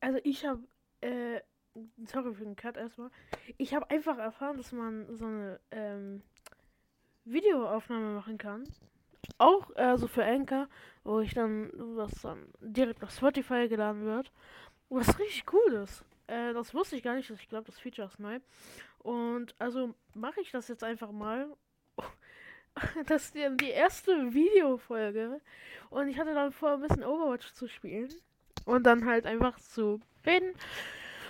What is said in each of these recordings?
also ich habe, äh, sorry für den Cut erstmal. Ich habe einfach erfahren, dass man so eine ähm, Videoaufnahme machen kann. Auch äh, so für Anchor, wo ich dann, was dann direkt auf Spotify geladen wird. Was richtig cool ist. Äh, das wusste ich gar nicht. Ich glaube, das Feature ist neu. Und also mache ich das jetzt einfach mal. das ist die, die erste Videofolge. Und ich hatte dann vor, ein bisschen Overwatch zu spielen. Und dann halt einfach zu reden.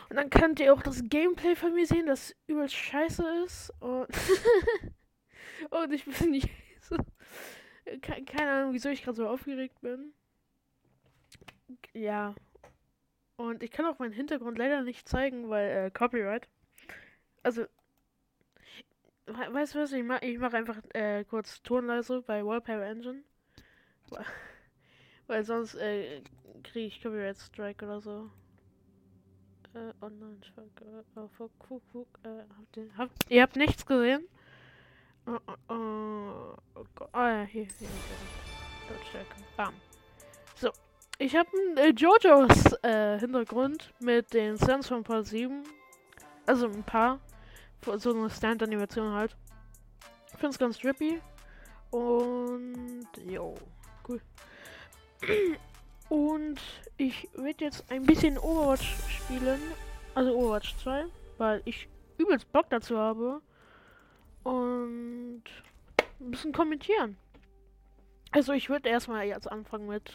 Und dann könnt ihr auch das Gameplay von mir sehen, das übelst scheiße ist. Und, und ich bin nicht so. Keine Ahnung, wieso ich gerade so aufgeregt bin. Ja. Und ich kann auch meinen Hintergrund leider nicht zeigen, weil äh, Copyright. Also. Weißt du was? Ich mache ich mach einfach äh, kurz Tonleise bei Wallpaper Engine. Weil sonst äh, kriege ich Copyright Strike oder so. Äh, online oh äh, fuck, fuck, fuck, äh, habt ihr, habt, ihr habt nichts gesehen? Oh, oh, oh, oh Gott. Ah ja, hier, hier. Lautstärke. Bam. So. Ich habe einen äh, JoJo's äh, Hintergrund mit den Stands von Part 7. Also ein paar. So eine Stand-Animation halt. Ich finde es ganz trippy. Und, jo. Und ich werde jetzt ein bisschen Overwatch spielen. Also Overwatch 2. Weil ich übelst Bock dazu habe. Und ein bisschen kommentieren. Also ich würde erstmal jetzt anfangen mit.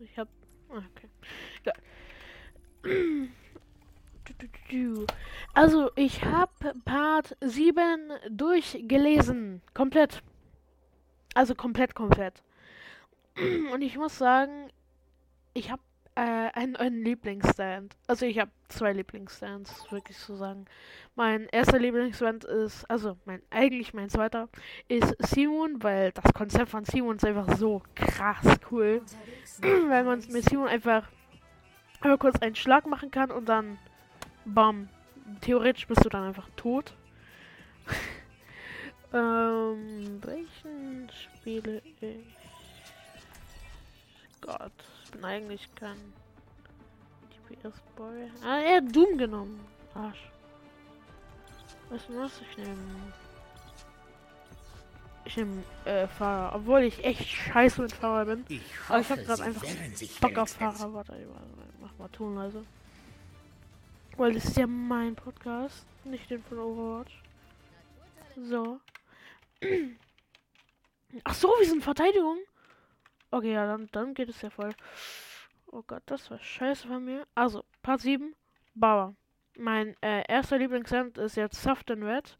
Ich habe. Ah, okay. Ja. Also ich habe Part 7 durchgelesen. Komplett. Also komplett, komplett. Und ich muss sagen, ich habe äh, einen, einen Lieblingsstand. Also ich habe zwei Lieblingsstands, wirklich zu sagen. Mein erster Lieblingsstand ist, also mein eigentlich mein zweiter, ist Simon, weil das Konzept von Simon ist einfach so krass cool. weil man mit Simon einfach, einfach kurz einen Schlag machen kann und dann bam. Theoretisch bist du dann einfach tot. ähm, welchen spiele ich? Gott bin eigentlich kein DPS-Boy. Ah, er hat Doom genommen. Arsch. Was muss ich nehmen? Ich nehme äh, Fahrer. Obwohl ich echt scheiße mit Fahrer bin. Ich hoffe, Aber ich habe gerade einfach Bock auf Fahrer. Warte, mach mal Tonleise. Weil das ist ja mein Podcast, nicht den von Overwatch. So. Ach so, wir sind Verteidigung. Okay, ja, dann, dann geht es ja voll. Oh Gott, das war scheiße von mir. Also, Part 7, Bauer. Mein äh, erster Lieblingssend ist jetzt Soft and Red.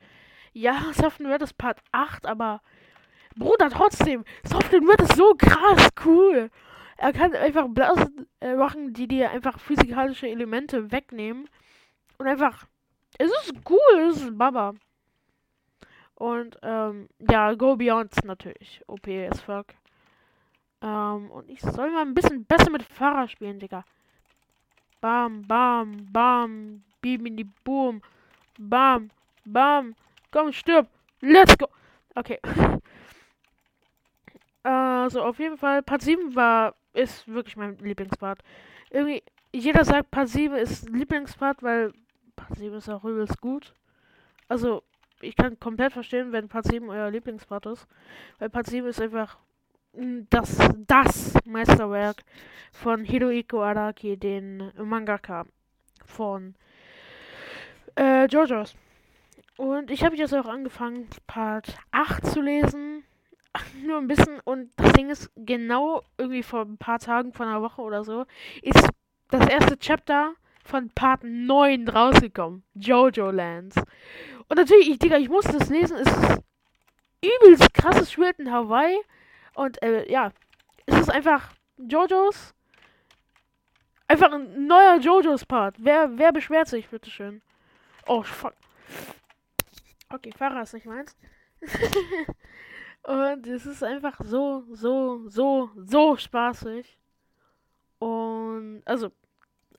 Ja, Soft and Red ist Part 8, aber Bruder, trotzdem, Soft and Red ist so krass cool. Er kann einfach Blasen äh, machen, die dir einfach physikalische Elemente wegnehmen. Und einfach, es ist cool, es ist Baba. Und, ähm, ja, Go Beyond natürlich. OP as fuck. Ähm, und ich soll mal ein bisschen besser mit Fahrer spielen, Digga. Bam, bam, bam. Bim die Boom. Bam, bam. Komm, stirb. Let's go. Okay. Also, auf jeden Fall, Part 7 war, ist wirklich mein Lieblingspart. Irgendwie, jeder sagt, Part 7 ist Lieblingspart, weil Part 7 ist auch übelst gut. Also, ich kann komplett verstehen, wenn Part 7 euer Lieblingspart ist. Weil Part 7 ist einfach das, das Meisterwerk von Hirohiko Araki, den Mangaka von äh, JoJo's. Und ich habe jetzt auch angefangen, Part 8 zu lesen. Nur ein bisschen. Und das Ding ist, genau irgendwie vor ein paar Tagen, vor einer Woche oder so, ist das erste Chapter von Part 9 rausgekommen. Jojo Lands. Und natürlich, ich, Digga, ich muss das lesen. Es ist übelst krasses Spiel in Hawaii. Und äh, ja, es ist einfach JoJo's. Einfach ein neuer JoJo's Part. Wer, wer beschwert sich, bitteschön? Oh, fuck. Okay, Fahrer ist nicht meins. Und es ist einfach so, so, so, so spaßig. Und, also,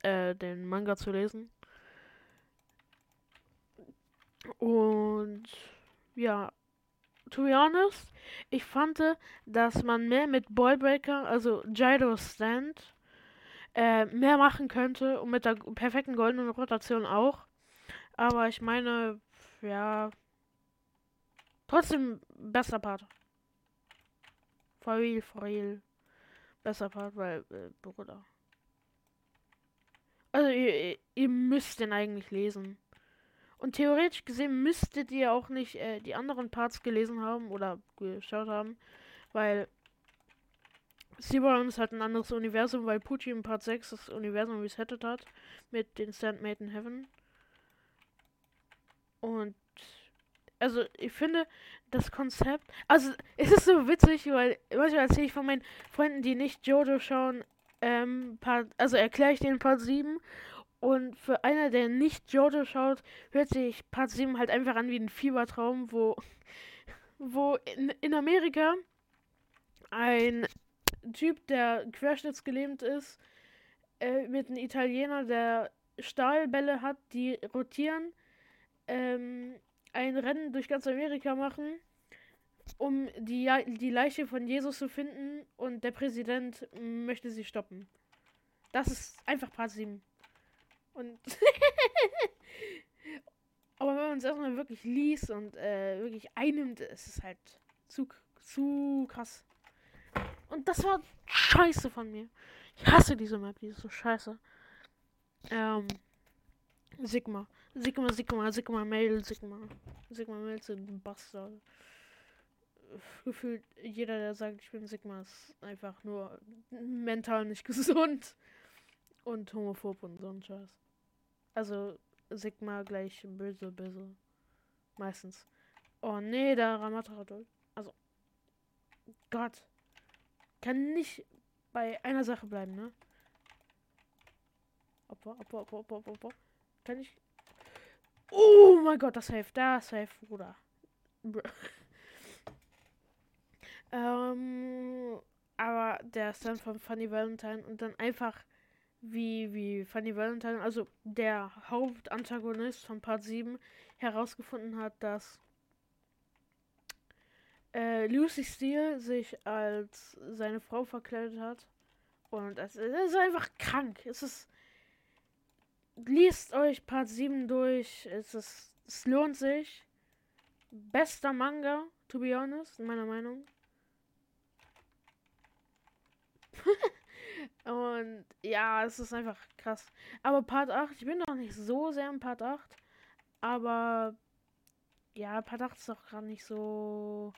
äh, den Manga zu lesen. Und, ja, to be honest, ich fand, dass man mehr mit Ballbreaker, also Gyro Stand, äh, mehr machen könnte und mit der perfekten goldenen Rotation auch. Aber ich meine, ja, trotzdem bester Part. For real, for real. Besser Part, weil, äh, Bruder. Also, ihr, ihr müsst den eigentlich lesen. Und theoretisch gesehen müsstet ihr auch nicht äh, die anderen Parts gelesen haben oder geschaut haben, weil Seaborn ist halt ein anderes Universum, weil Pucci im Part 6 das Universum resettet hat mit den Sandmaid in Heaven. Und also ich finde das Konzept, also es ist so witzig, weil manchmal erzähle ich von meinen Freunden, die nicht Jojo schauen, ähm, Part, also erkläre ich den Part 7 und für einer, der nicht Jojo schaut, hört sich Part 7 halt einfach an wie ein Fiebertraum, wo, wo in, in Amerika ein Typ, der querschnittsgelähmt ist, äh, mit einem Italiener, der Stahlbälle hat, die rotieren, ähm, ein Rennen durch ganz Amerika machen, um die, die Leiche von Jesus zu finden und der Präsident möchte sie stoppen. Das ist einfach Part 7. Und aber wenn man es erstmal wirklich liest und äh, wirklich einnimmt, ist es halt zu, zu krass. Und das war scheiße von mir. Ich hasse diese Map, die ist so scheiße. Ähm, Sigma. Sigma, Sigma, Sigma, Mail, Sigma. Sigma, Mail sind Bastard. Gefühlt jeder, der sagt, ich bin Sigma, ist einfach nur mental nicht gesund. Und homophob und so ein Scheiß. Also Sigma gleich böse, böse. Meistens. Oh nee, der Ramateradol. Also. Gott. Kann nicht bei einer Sache bleiben, ne? Opfer, Opfer, Opfer, Opfer, Opfer, Opfer. Kann ich. Oh mein Gott, das hilft. Das hilft, Bruder. ähm, aber der ist dann von Funny Valentine und dann einfach wie, wie Funny Valentine, also der Hauptantagonist von Part 7, herausgefunden hat, dass äh, Lucy Steele sich als seine Frau verkleidet hat. Und es, ist einfach krank. Es ist. Liest euch Part 7 durch. Es, ist, es lohnt sich. Bester Manga, to be honest, in meiner Meinung. Und ja, es ist einfach krass. Aber Part 8, ich bin noch nicht so sehr im Part 8. Aber ja, Part 8 ist auch gerade nicht so.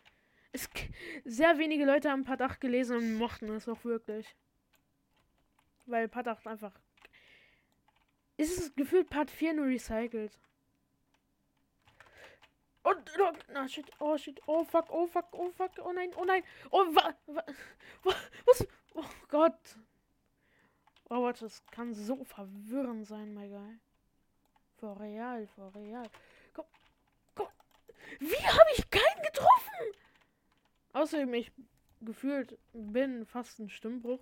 Es, sehr wenige Leute haben Part 8 gelesen und mochten es auch wirklich. Weil Part 8 einfach. Ist es gefühlt Part 4 nur recycelt. Und, oh, na, shit, oh, shit, oh, fuck, oh, fuck, oh, fuck, oh nein, oh nein, oh, wa, wa, was, oh Gott, Oh, das kann so verwirrend sein, my guy. For real, for real. Komm, komm. Wie habe ich keinen getroffen? Außerdem, ich gefühlt bin fast ein Stimmbruch.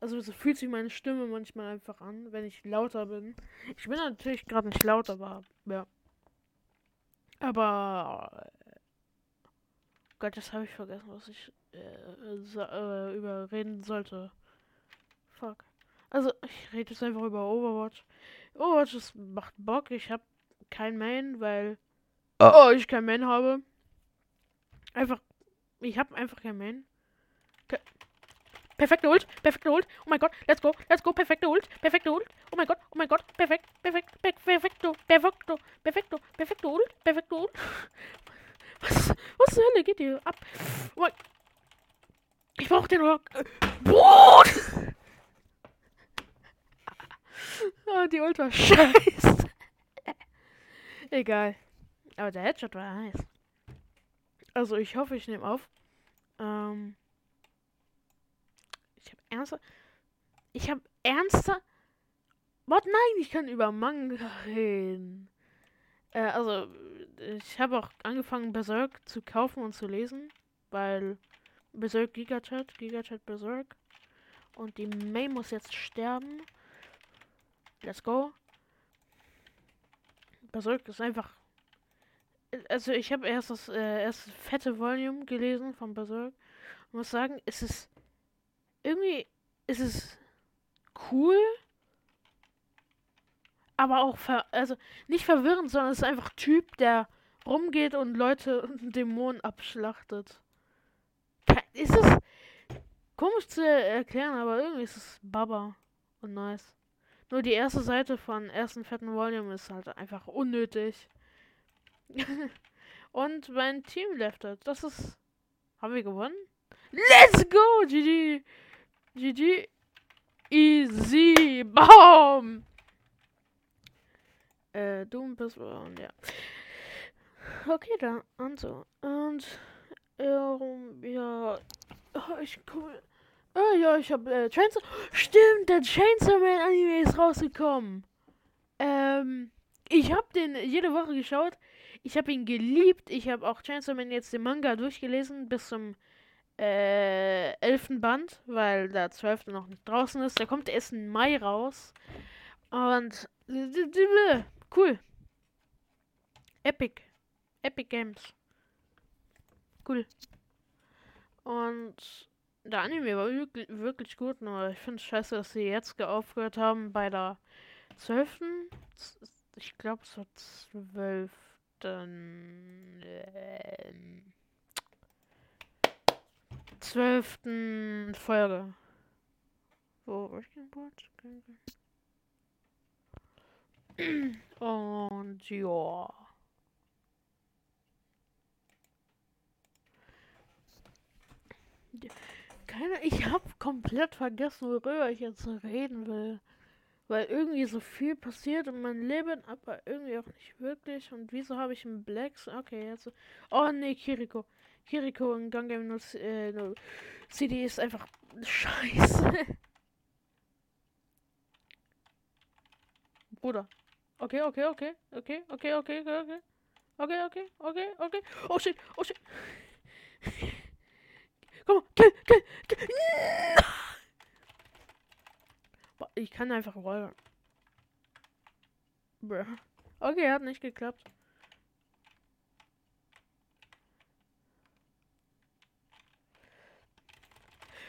Also so fühlt sich meine Stimme manchmal einfach an, wenn ich lauter bin. Ich bin natürlich gerade nicht laut, aber ja. Aber äh, Gott, das habe ich vergessen, was ich äh, äh, überreden sollte. Fuck. Also, ich rede jetzt einfach über Overwatch. Overwatch das macht Bock. Ich habe kein Main, weil oh. oh, ich kein Main habe. Einfach, ich habe einfach kein Main. Ke perfekte Ult, perfekte Ult. Oh mein Gott, let's go, let's go, perfekte Ult, perfekte Ult. Oh mein Gott, oh mein Gott, perfekt, perfekt, perfekto, perfekto, perfekto, perfekte Ult, perfekte Ult. Was, was zur Hölle geht hier ab? Oh ich brauch den Rock. Boah! Oh, die Ult scheiße. Egal. Aber der Headshot war nice. Also ich hoffe, ich nehme auf. Ähm ich habe ernster. Ich habe ernster. What? Nein, ich kann über Manga reden. Äh, also, ich habe auch angefangen, Berserk zu kaufen und zu lesen. Weil Berserk Gigachat, Gigachat Berserk. Und die May muss jetzt sterben. Let's go. Berserk ist einfach. Also ich habe erst das äh, erste fette Volume gelesen von Berserk. Ich muss sagen, es ist irgendwie ist es cool. Aber auch, also nicht verwirrend, sondern es ist einfach Typ, der rumgeht und Leute und Dämonen abschlachtet. Ist es komisch zu erklären, aber irgendwie ist es Baba und nice. Nur die erste Seite von ersten fetten Volume ist halt einfach unnötig. und mein Team leftet. Das ist. Haben wir gewonnen? Let's go! GG! GG! Easy! Baum! Äh, Doom und ja. Okay, dann, also. Und, ähm, ja. Oh, ich komme. Ah, ja, ich hab, äh, Chainsaw. Stimmt, der Chainsaw Man Anime ist rausgekommen. Ähm, ich hab den jede Woche geschaut. Ich hab ihn geliebt. Ich hab auch Chainsaw Man jetzt den Manga durchgelesen bis zum äh, 11. Band, weil der 12. noch nicht draußen ist. Der kommt erst im Mai raus. Und cool. Epic. Epic Games. Cool. Und der Anime war wirklich, gut, nur ich finde es scheiße, dass sie jetzt aufgehört haben bei der 12. Ich glaube, es war 12. Ähm, 12. Folge. Wo war ich Und ja. Keine, ich habe komplett vergessen, worüber ich jetzt reden will. Weil irgendwie so viel passiert in meinem Leben, aber irgendwie auch nicht wirklich. Und wieso habe ich einen Blacks? Okay, jetzt. Oh nee, Kiriko. Kiriko in Gun Game no, äh, no CD ist einfach scheiße. Bruder. Okay, okay, okay. Okay, okay, okay, okay, okay. Okay, okay, okay, okay. Oh shit, oh shit. Kill, kill, kill. Ich kann einfach rollen. Okay, hat nicht geklappt.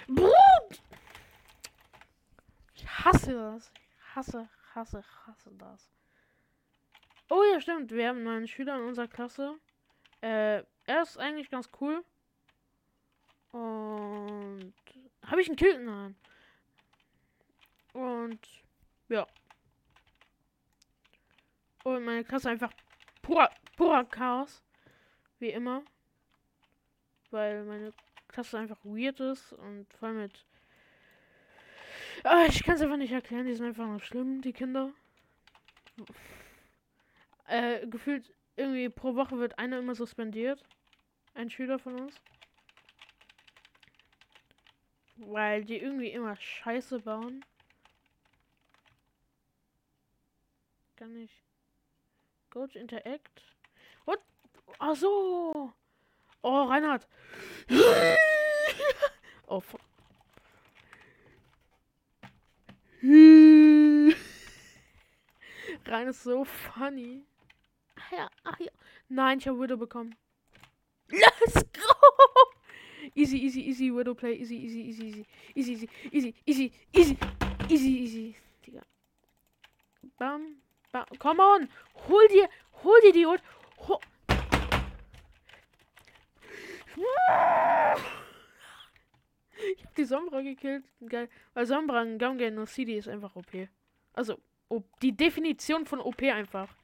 Brut! Ich hasse das. Ich hasse, hasse, hasse das. Oh ja, stimmt. Wir haben einen Schüler in unserer Klasse. Äh, er ist eigentlich ganz cool. Und habe ich einen Kill? Nein. Und ja. Und meine Klasse einfach purer, purer Chaos. Wie immer. Weil meine Klasse einfach weird ist und vor allem mit. Ah, ich kann es einfach nicht erklären, die sind einfach nur schlimm, die Kinder. Äh, gefühlt irgendwie pro Woche wird einer immer suspendiert. Ein Schüler von uns. Weil die irgendwie immer Scheiße bauen. Kann ich. Go to interact. What? Ach so. Oh, Reinhard. oh, fuck. Rein ist so funny. Ach ja, ach ja. Nein, ich habe Widow bekommen. Let's go! Easy, easy, easy, Widow play. Easy, easy, easy, easy. Easy, easy, easy, easy, easy, easy, easy. Digga. Bam, bam. Come on! Hol dir, hol dir die Ult. Hol ich hab die Sombra gekillt. Geil. Weil Sombra in Gungan no CD ist einfach OP. Also, die Definition von OP einfach.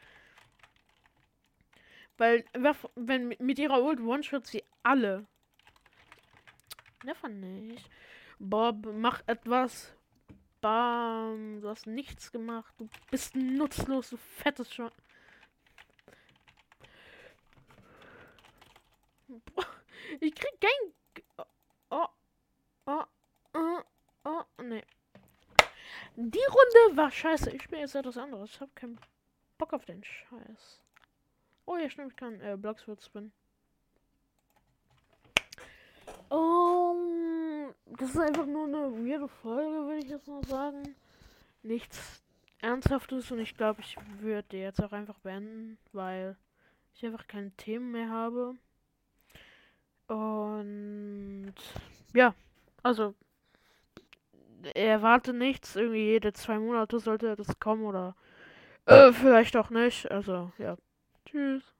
Weil, wenn mit ihrer Ult One-Shot sie alle. Never nicht. Bob, mach etwas. Bam. Du hast nichts gemacht. Du bist nutzlos, du fettes Schwein. Ich krieg kein. Oh. Oh. Oh. Oh. Nee. Die Runde war scheiße. Ich spiele jetzt etwas anderes. Ich hab keinen Bock auf den Scheiß. Oh ja, stimmt, ich kann äh, Blockswood spinnen. Um, das ist einfach nur eine weirde Folge, würde ich jetzt mal sagen. Nichts Ernsthaftes und ich glaube, ich würde jetzt auch einfach beenden, weil ich einfach keine Themen mehr habe. Und ja, also erwarte nichts. Irgendwie jede zwei Monate sollte das kommen oder äh, vielleicht auch nicht. Also, ja. Tschüss.